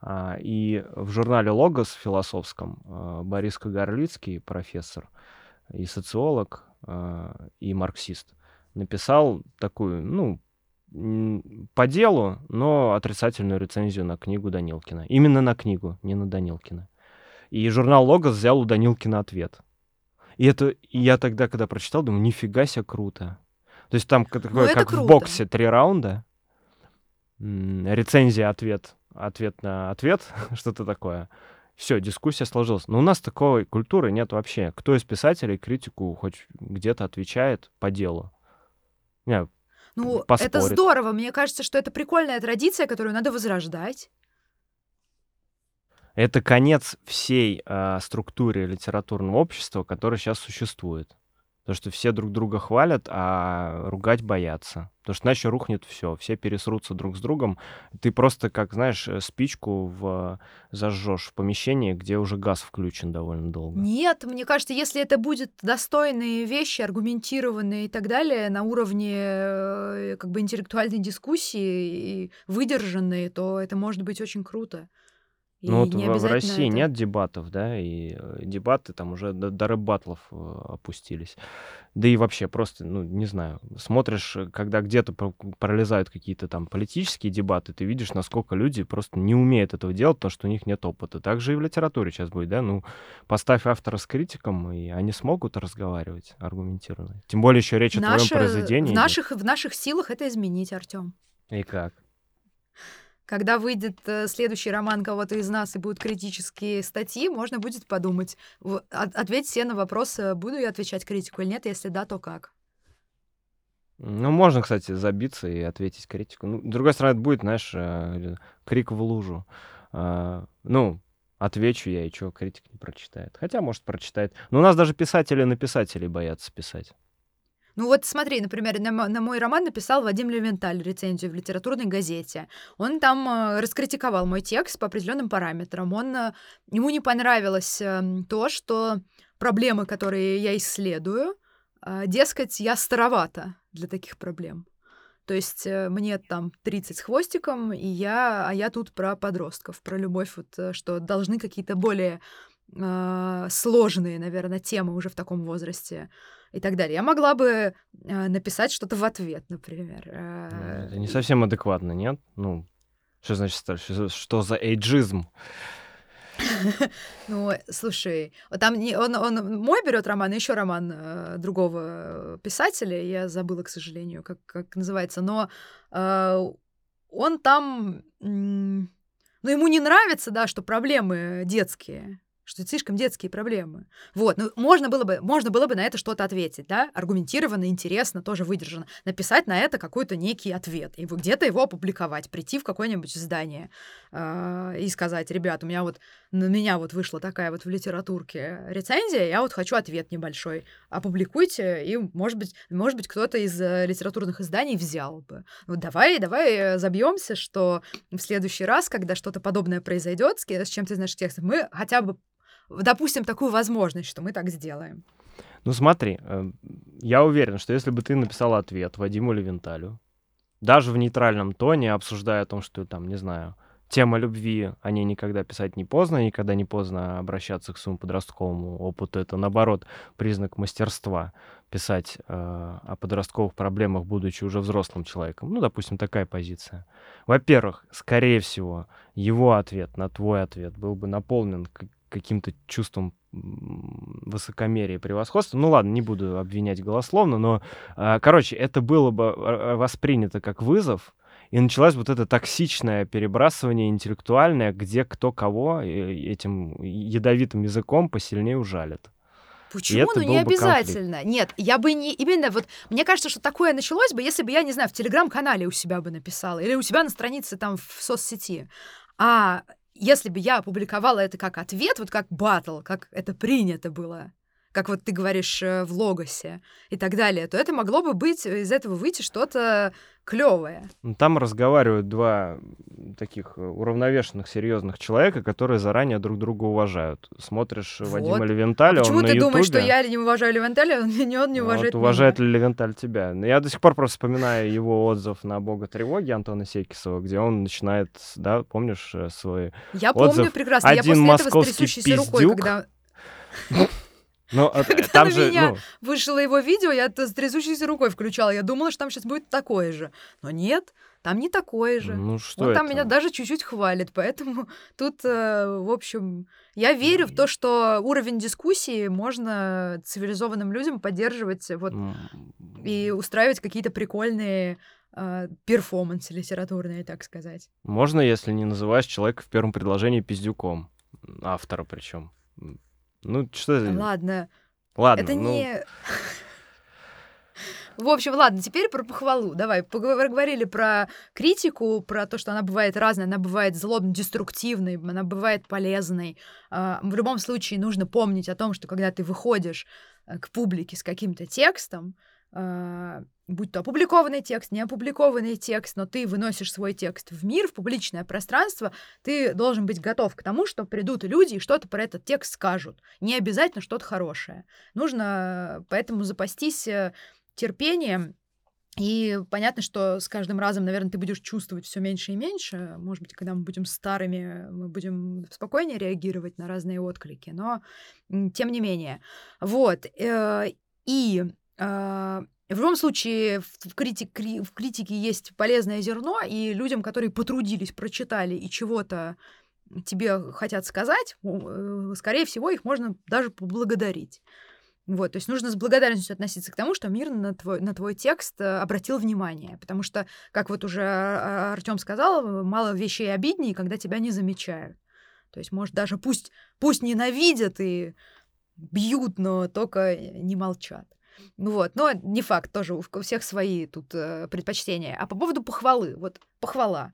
А, и в журнале «Логос» философском э, Борис Кагарлицкий, профессор и социолог, э, и марксист, написал такую, ну, по делу, но отрицательную рецензию на книгу Данилкина. Именно на книгу, не на Данилкина. И журнал «Логос» взял у Данилкина ответ. И это и я тогда, когда прочитал, думаю, нифига себе круто. То есть там такое, ну, как круто. в боксе, три раунда. Рецензия, ответ, ответ на ответ, [laughs] что-то такое. Все, дискуссия сложилась. Но у нас такой культуры нет вообще. Кто из писателей критику хоть где-то отвечает по делу? Не, ну, поспорит. это здорово. Мне кажется, что это прикольная традиция, которую надо возрождать. Это конец всей э, структуре литературного общества, которое сейчас существует. Потому что все друг друга хвалят, а ругать боятся. Потому что иначе рухнет все, все пересрутся друг с другом. Ты просто, как знаешь, э, спичку в... зажжешь в помещении, где уже газ включен довольно долго. Нет, мне кажется, если это будет достойные вещи, аргументированные и так далее, на уровне э, как бы интеллектуальной дискуссии и выдержанные, то это может быть очень круто. Ну вот в, России это... нет дебатов, да, и э, дебаты там уже до, до рэп-батлов э, опустились. Да и вообще просто, ну, не знаю, смотришь, э, когда где-то пролезают какие-то там политические дебаты, ты видишь, насколько люди просто не умеют этого делать, потому что у них нет опыта. Так же и в литературе сейчас будет, да, ну, поставь автора с критиком, и они смогут разговаривать аргументированно. Тем более еще речь Наше... о твоем произведении. В наших, в наших силах это изменить, Артем. И как? Когда выйдет э, следующий роман кого-то из нас и будут критические статьи, можно будет подумать, ответить все на вопрос, буду я отвечать критику или нет, если да, то как. Ну, можно, кстати, забиться и ответить критику. Ну, с другой стороны, это будет, знаешь, э, крик в лужу. А, ну, отвечу я, и что, критик не прочитает. Хотя, может, прочитает. Но у нас даже писатели на писателей боятся писать. Ну вот смотри, например, на, на мой роман написал Вадим Левенталь рецензию в литературной газете. Он там э, раскритиковал мой текст по определенным параметрам. Он, э, ему не понравилось э, то, что проблемы, которые я исследую, э, дескать, я старовата для таких проблем. То есть э, мне там 30 с хвостиком, и я, а я тут про подростков, про любовь, вот, э, что должны какие-то более э, сложные, наверное, темы уже в таком возрасте и так далее. Я могла бы э, написать что-то в ответ, например. Э, это не совсем адекватно, нет? Ну, что значит, что, что за эйджизм? [laughs] Ну, слушай, там не, он, он мой берет роман, и еще роман э, другого писателя, я забыла, к сожалению, как, как называется, но э, он там, м, ну, ему не нравится, да, что проблемы детские что это слишком детские проблемы. Вот, ну, можно было бы, можно было бы на это что-то ответить, да, аргументированно, интересно, тоже выдержано, написать на это какой-то некий ответ, и где-то его опубликовать, прийти в какое-нибудь издание э, и сказать, ребят, у меня вот, на меня вот вышла такая вот в литературке рецензия, я вот хочу ответ небольшой, опубликуйте, и, может быть, может быть, кто-то из э, литературных изданий взял бы. Вот давай, давай забьемся, что в следующий раз, когда что-то подобное произойдет с чем ты знаешь текстом, мы хотя бы допустим такую возможность, что мы так сделаем. Ну смотри, э, я уверен, что если бы ты написал ответ Вадиму Левенталю, даже в нейтральном тоне, обсуждая о том, что там, не знаю, тема любви, о ней никогда писать не поздно, никогда не поздно обращаться к своему подростковому опыту. Это, наоборот, признак мастерства писать э, о подростковых проблемах, будучи уже взрослым человеком. Ну, допустим, такая позиция. Во-первых, скорее всего, его ответ на твой ответ был бы наполнен каким-то чувством высокомерия и превосходства. Ну ладно, не буду обвинять голословно, но, а, короче, это было бы а, воспринято как вызов, и началось вот это токсичное перебрасывание интеллектуальное, где кто кого этим ядовитым языком посильнее ужалит. Почему? Ну не обязательно. Конфликт. Нет, я бы не именно вот мне кажется, что такое началось бы, если бы я не знаю в телеграм-канале у себя бы написала или у себя на странице там в соцсети. А если бы я опубликовала это как ответ, вот как батл, как это принято было, как вот ты говоришь э, в логосе и так далее, то это могло бы быть, из этого выйти что-то клевое. Ну, там разговаривают два таких э, уравновешенных, серьезных человека, которые заранее друг друга уважают. Смотришь вот. Вадима Левенталя, а почему он ты на думаешь, Ютубе... что я не уважаю Левенталя, он не он не уважает вот, уважает ли Левенталь тебя? Ну, я до сих пор просто вспоминаю его отзыв на «Бога тревоги» Антона Секисова, где он начинает, да, помнишь э, свой Я отзыв? помню прекрасно. Один я после этого с трясущейся рукой, когда... [laughs] Но а, [laughs] Когда там на же, меня ну, вышло его видео, я с трясущейся рукой включала. Я думала, что там сейчас будет такое же. Но нет, там не такое же. ну что Он там меня это? даже чуть-чуть хвалит. Поэтому [laughs] тут, э, в общем, я верю в то, что уровень дискуссии можно цивилизованным людям поддерживать вот, и устраивать какие-то прикольные э, перформансы литературные, так сказать. Можно, если не называешь человека в первом предложении пиздюком. Автора причем. Ну, что это? Ладно, Ладно, это ну, не... [laughs] В общем, ладно, теперь про похвалу. Давай, поговорили про критику, про то, что она бывает разная, она бывает злобно-деструктивной, она бывает полезной. А, В любом случае нужно помнить о том, что когда ты выходишь э, к публике с каким-то текстом, а, будь то опубликованный текст, не опубликованный текст, но ты выносишь свой текст в мир, в публичное пространство, ты должен быть готов к тому, что придут люди и что-то про этот текст скажут. Не обязательно что-то хорошее. Нужно поэтому запастись э, терпением. И понятно, что с каждым разом, наверное, ты будешь чувствовать все меньше и меньше. Может быть, когда мы будем старыми, мы будем спокойнее реагировать на разные отклики. Но тем не менее. Вот. Э, и в любом случае, в, критик, в критике есть полезное зерно, и людям, которые потрудились, прочитали и чего-то тебе хотят сказать, э, скорее всего, их можно даже поблагодарить. Вот, то есть нужно с благодарностью относиться к тому, что мир на твой, на твой текст э, обратил внимание. Потому что, как вот уже а, Артем сказал, мало вещей обиднее, когда тебя не замечают. То есть, может, даже пусть, пусть ненавидят и бьют, но только не молчат. Вот, но не факт, тоже у всех свои тут э, предпочтения. А по поводу похвалы, вот похвала.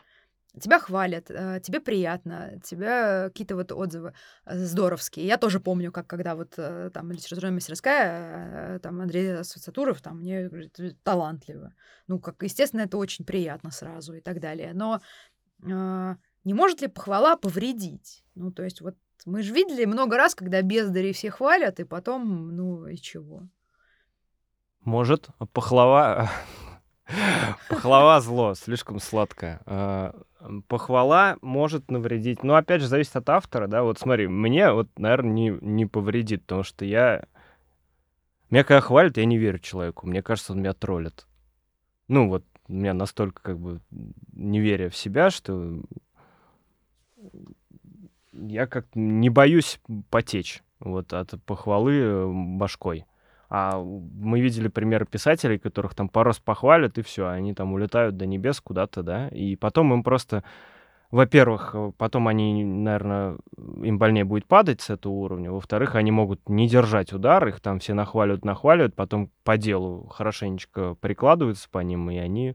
Тебя хвалят, э, тебе приятно, тебя какие-то вот отзывы э, здоровские. Я тоже помню, как когда вот э, там литературная мастерская, там Андрей Асоциатуров там мне говорит, талантливо. Ну, как, естественно, это очень приятно сразу и так далее. Но э, не может ли похвала повредить? Ну, то есть вот мы же видели много раз, когда бездари все хвалят, и потом, ну, и чего? Может, пахлава... Пахлава зло, слишком сладкое. А, похвала может навредить. Но опять же, зависит от автора, да. Вот смотри, мне вот, наверное, не, не повредит, потому что я... Меня когда хвалят, я не верю человеку. Мне кажется, он меня троллит. Ну вот, у меня настолько как бы неверие в себя, что я как не боюсь потечь вот от похвалы э, башкой. А мы видели примеры писателей, которых там пару раз похвалят, и все, они там улетают до небес куда-то, да, и потом им просто, во-первых, э, потом они, наверное, им больнее будет падать с этого уровня, во-вторых, они могут не держать удар, их там все нахваливают, нахваливают, потом по делу хорошенечко прикладываются по ним, и они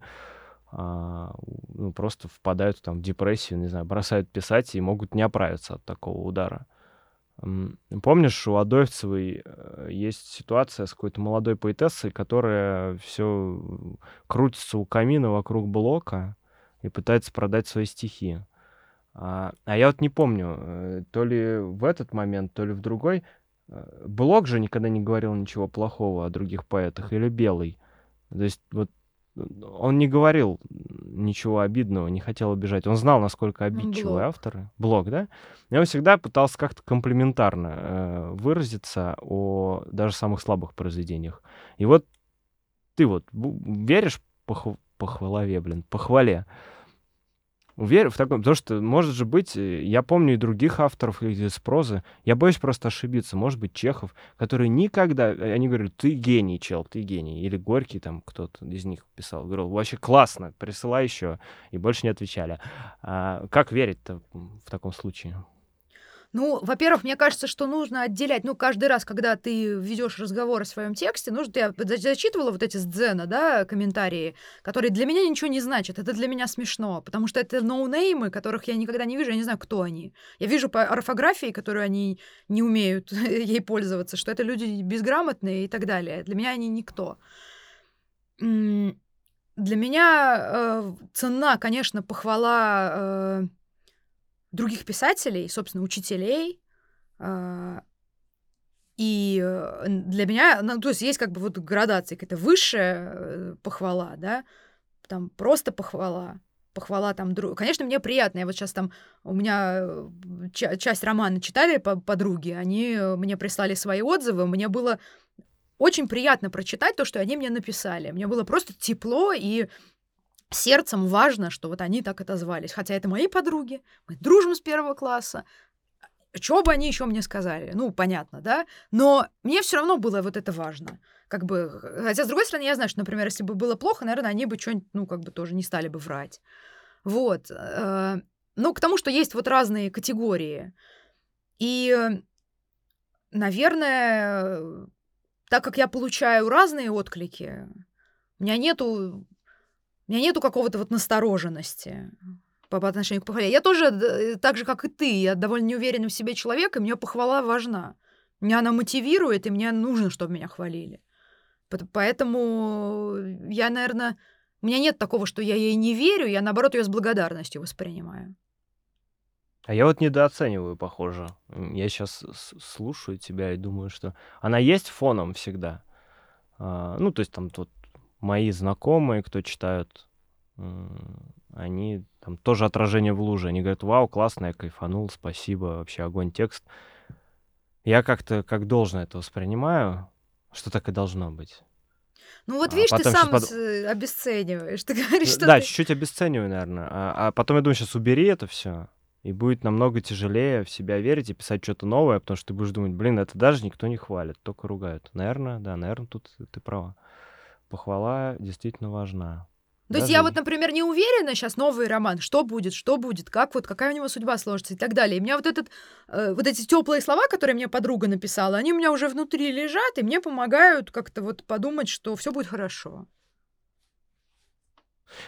а, ну, просто впадают там в депрессию, не знаю, бросают писать и могут не оправиться от такого удара. Помнишь, у Адоевцевой э, есть ситуация с какой-то молодой поэтессой, которая все крутится у камина вокруг блока и пытается продать свои стихи. А, а я вот не помню, э, то ли в этот момент, то ли в другой. Э, блок же никогда не говорил ничего плохого о других поэтах, или Белый. То есть вот он не говорил ничего обидного, не хотел обижать. Он знал, насколько обидчивые Блок. авторы. Блог, да? И он всегда пытался как-то комплиментарно э, выразиться о даже самых слабых произведениях. И вот ты вот веришь похв... похвалове, блин, похвале? Уверен в таком, потому что, может же быть, э, я помню и других авторов из прозы, я боюсь просто ошибиться, может быть, Чехов, который никогда, э, они говорят, ты гений, чел, ты гений, или Горький там кто-то из них писал, говорил, вообще классно, присылай еще, и больше не отвечали. А как верить-то в таком случае? Ну, во-первых, мне кажется, что нужно отделять, ну, каждый раз, когда ты ведешь разговор о своем тексте, нужно, я зачитывала вот эти с Дзена, да, комментарии, которые для меня ничего не значат, это для меня смешно, потому что это ноунеймы, которых я никогда не вижу, я не знаю, кто они. Я вижу по орфографии, которую они не умеют [laughs] ей пользоваться, что это люди безграмотные и так далее. Для меня они никто. Для меня э, цена, конечно, похвала э, других писателей, собственно, учителей. А, и э, для меня, ну, то есть есть как бы вот градация, какая-то высшая э, похвала, да, там просто похвала, похвала там, друг... конечно, мне приятно, я вот сейчас там, у меня э, часть романа читали по подруги, они мне прислали свои отзывы, мне было очень приятно прочитать то, что они мне написали, мне было просто тепло и сердцем важно, что вот они так отозвались. Хотя это мои подруги, мы дружим с первого класса. Что бы они еще мне сказали? Ну, понятно, да? Но мне все равно было вот это важно. Как бы, хотя, с другой стороны, я знаю, что, например, если бы было плохо, наверное, они бы что-нибудь, ну, как бы тоже не стали бы врать. Вот. Э, ну, к тому, что есть вот разные категории. И, наверное, так как я получаю разные отклики, у меня нету у меня нету какого-то вот настороженности по, по отношению к похвале. Я тоже, э, так же, как и ты, я довольно неуверенный в себе человек, и мне похвала важна. Меня она мотивирует, и мне нужно, чтобы меня хвалили. Поэтому я, наверное, у меня нет такого, что я ей не верю, я, наоборот, ее с благодарностью воспринимаю. А я вот недооцениваю, похоже. Я сейчас слушаю тебя и думаю, что она есть фоном всегда. А, ну, то есть там тут мои знакомые, кто читают, они там тоже отражение в луже. Они говорят, вау, классно, я кайфанул, спасибо, вообще огонь текст. Я как-то как должно это воспринимаю, что так и должно быть. Ну вот а видишь, ты сам под... обесцениваешь, [laughs] ты говоришь, что Да, ты... чуть-чуть обесцениваю, наверное. А, а потом я думаю, сейчас убери это все, и будет намного тяжелее в себя верить и писать что-то новое, потому что ты будешь думать, блин, это даже никто не хвалит, только ругают. Наверное, да, наверное, тут ты права похвала действительно важна. То есть я вот, например, не уверена сейчас новый роман, что будет, что будет, как вот какая у него судьба сложится и так далее. И у меня вот этот, э, вот эти теплые слова, которые мне подруга написала, они у меня уже внутри лежат и мне помогают как-то вот подумать, что все будет хорошо.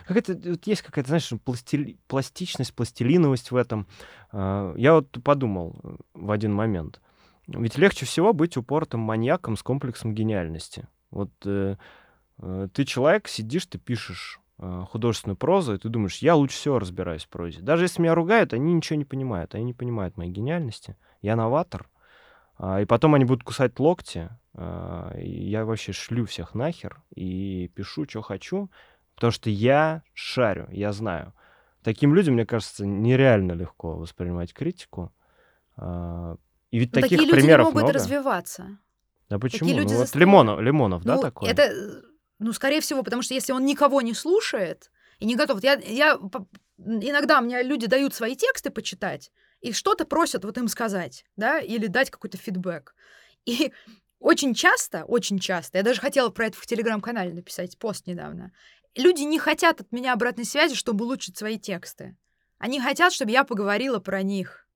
Как это вот есть какая-то, знаешь, пластили, пластичность, пластилиновость в этом. Э, я вот подумал э, в один момент. Ведь легче всего быть упортым маньяком с комплексом гениальности. Вот Э, ты человек, сидишь, ты пишешь э, художественную прозу, и ты думаешь, я лучше всего разбираюсь в прозе. Даже если меня ругают, они ничего не понимают. Они не понимают моей гениальности. Я новатор. А, и потом они будут кусать локти. А, я вообще шлю всех нахер и пишу, что хочу, потому что я шарю, я знаю. Таким людям, мне кажется, нереально легко воспринимать критику. А, и ведь Но таких такие примеров люди не могут много. развиваться. Да почему? Такие люди ну, вот Лимонов, Лимонов, ну, да, такой? Это ну, скорее всего, потому что если он никого не слушает и не готов... Я, я иногда мне люди дают свои тексты почитать, и что-то просят вот им сказать, да, или дать какой-то фидбэк. И очень часто, очень часто, я даже хотела про это в телеграм-канале написать пост недавно, люди не хотят от меня обратной связи, чтобы улучшить свои тексты. Они хотят, чтобы я поговорила про них.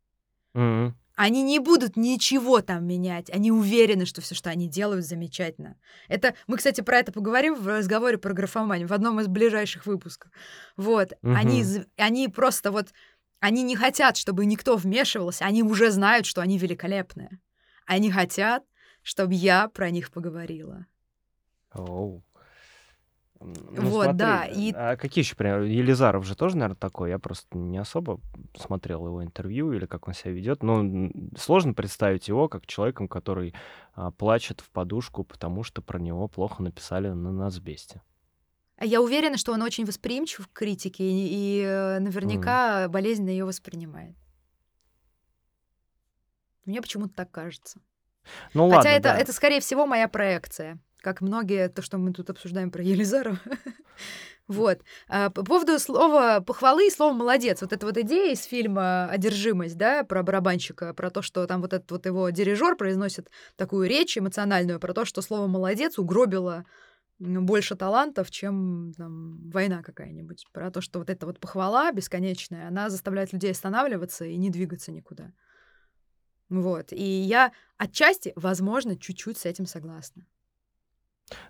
Мгм. Они не будут ничего там менять. Они уверены, что все, что они делают, замечательно. Это мы, кстати, про это поговорим в разговоре про графоманию в одном из ближайших выпусков. Вот. Они, Мгм. з- они просто вот они не хотят, чтобы никто вмешивался. Они уже знают, что они великолепные. Они хотят, чтобы я про них поговорила. Оу. Ну, Вот, смотри, да, и- а какие еще примеры? Елизаров же тоже, наверное, такой. Я просто не особо смотрел его интервью или как он себя ведет. Но сложно представить его как человеком, который а, плачет в подушку, потому что про него плохо написали на Нацбесте. А Я уверена, что он очень восприимчив к критике и, и, э, наверняка болезненно ее воспринимает. Мне почему-то так кажется. Ну Хотя ладно, это, да. это, скорее всего, моя проекция. Как многие, то, что мы тут обсуждаем про Елизарова. [laughs] Вот. А По поводу слова похвалы и слова молодец. Вот эта вот идея из фильма «Одержимость», да, про барабанщика, про то, что там вот этот вот его дирижер произносит такую речь эмоциональную про то, что слово молодец угробило м, больше талантов, чем там, война какая-нибудь. Про то, что вот эта вот похвала бесконечная, она заставляет людей останавливаться и не двигаться никуда. Вот. И я отчасти, возможно, чуть-чуть с этим согласна.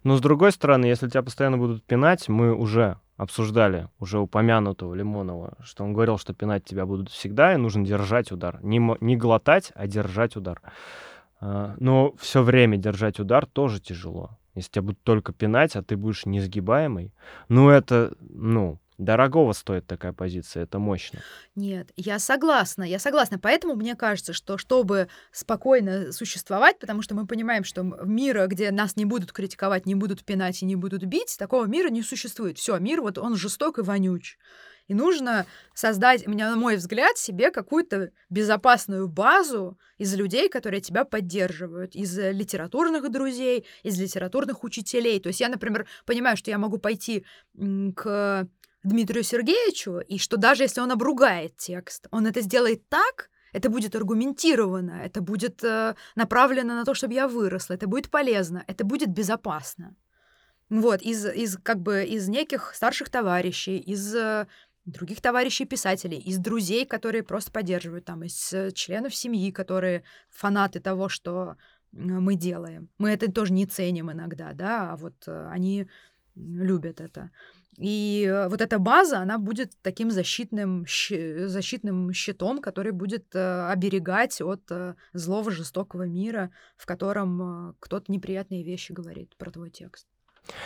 Но с другой стороны, если тебя постоянно будут пинать, мы уже обсуждали, уже упомянутого Лимонова, что он говорил, что пинать тебя будут всегда, и нужно держать удар. Не, не глотать, а держать удар. А, Но все время держать удар тоже тяжело. Если тебя будут только пинать, а ты будешь несгибаемый, ну это, ну, дорогого стоит такая позиция, это мощно. Нет, я согласна, я согласна. Поэтому мне кажется, что чтобы спокойно существовать, потому что мы понимаем, что мира, где нас не будут критиковать, не будут пинать и не будут бить, такого мира не существует. Все, мир вот он жесток и вонюч. И нужно создать, мне, на мой взгляд, себе какую-то безопасную базу из людей, которые тебя поддерживают, из э, литературных друзей, из литературных учителей. То есть я, например, понимаю, что я могу пойти к Дмитрию Сергеевичу, и что даже если он обругает текст, он это сделает так, это будет аргументировано, это будет э, направлено на то, чтобы я выросла, это будет полезно, это будет безопасно. Вот, из, из как бы из неких старших товарищей, из э, других товарищей писателей, из друзей, которые просто поддерживают, там, из э, членов семьи, которые фанаты того, что э, мы делаем. Мы это тоже не ценим иногда, да, а вот э, они любят это. И э, вот эта база, она будет таким защитным, щи- защитным щитом, который будет э, оберегать от э, злого, жестокого мира, в котором э, кто-то неприятные вещи говорит про твой текст.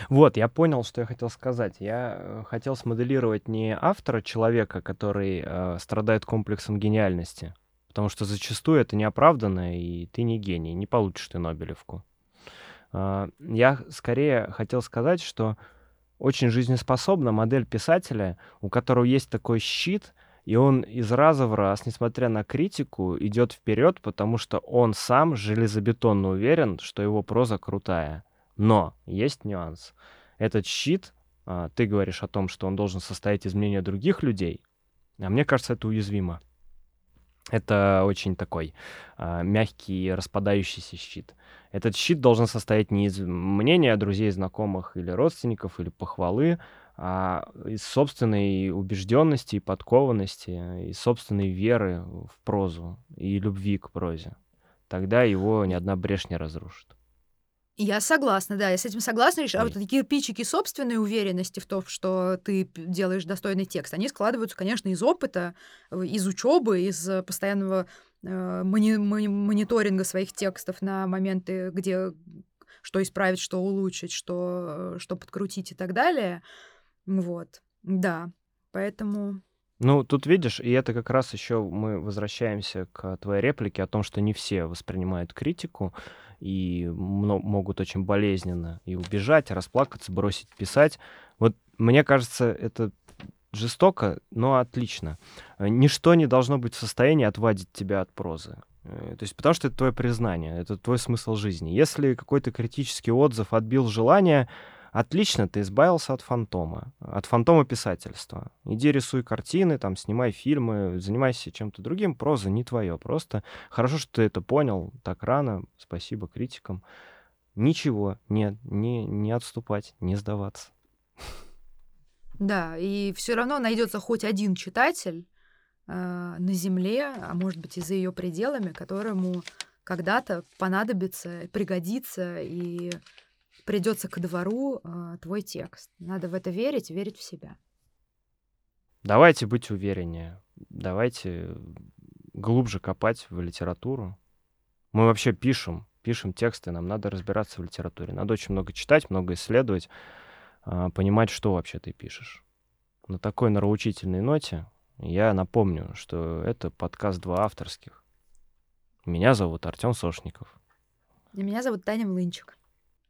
Вот, я понял, что я хотел сказать. Я э, хотел смоделировать не автора, человека, который э, страдает комплексом гениальности, потому что зачастую это неоправданно, и ты не гений, не получишь ты Нобелевку. А, Я скорее хотел сказать, что очень жизнеспособна модель писателя, у которого есть такой щит, и он из раза в раз, несмотря на критику, идет вперед, потому что он сам железобетонно уверен, что его проза крутая. Но есть нюанс. Этот щит, а, ты говоришь о том, что он должен состоять из мнения других людей, а мне кажется, это уязвимо. Это очень такой а, мягкий, распадающийся щит. Этот щит должен состоять не из мнения друзей, знакомых или родственников, или похвалы, а из собственной убежденности и подкованности, из собственной веры в прозу и любви к прозе. Тогда его ни одна брешь не разрушит. Я согласна, да, я с этим согласна. Лишь, А вот эти кирпичики собственной уверенности в том, что ты делаешь достойный текст, они складываются, конечно, из опыта, из учебы, из э, постоянного э, мони- мони- мониторинга своих текстов на моменты, где что исправить, что улучшить, что, э, что подкрутить и так далее. Вот, да. Поэтому Ну, тут видишь, и это как раз еще мы возвращаемся к твоей реплике о том, что не все воспринимают критику и могут очень болезненно и убежать, расплакаться, бросить писать. Вот мне кажется, это жестоко, но отлично. Э, Ничто не должно быть в состоянии отвадить тебя от прозы. Э, То есть потому что это твое признание, это твой смысл жизни. Если какой-то критический отзыв отбил желание, Отлично, ты избавился от фантома, от фантома писательства. Иди рисуй картины, там, снимай фильмы, занимайся чем-то другим. Проза не твое. Просто хорошо, что ты это понял так рано. Спасибо критикам. Ничего, нет, не, не отступать, не сдаваться. Да, и все равно найдется хоть один читатель э, на Земле, а может быть и за ее пределами, которому когда-то понадобится, пригодится и придется ко двору э, твой текст. Надо в это верить, верить в себя. Давайте быть увереннее. Давайте глубже копать в литературу. Мы вообще пишем, пишем тексты, нам надо разбираться в литературе. Надо очень много читать, много исследовать, э, понимать, что вообще ты пишешь. На такой нравоучительной ноте я напомню, что это подкаст «Два авторских». Меня зовут Артем Сошников. И меня зовут Таня Млынчик.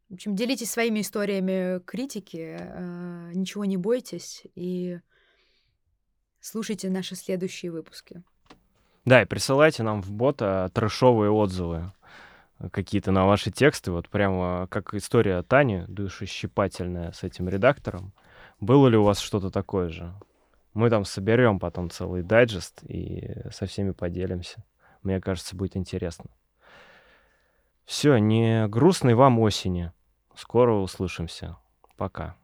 В общем, делитесь своими историями критики, э, ничего не бойтесь и слушайте наши следующие выпуски. Да, и присылайте нам в бота трэшовые отзывы какие-то на ваши тексты, вот прямо как история Тани, душещипательная с этим редактором. Было ли у вас что-то такое же? Мы там соберем потом целый дайджест и со всеми поделимся. Мне кажется, будет интересно. Все, не грустной вам осени. Скоро услышимся. Пока.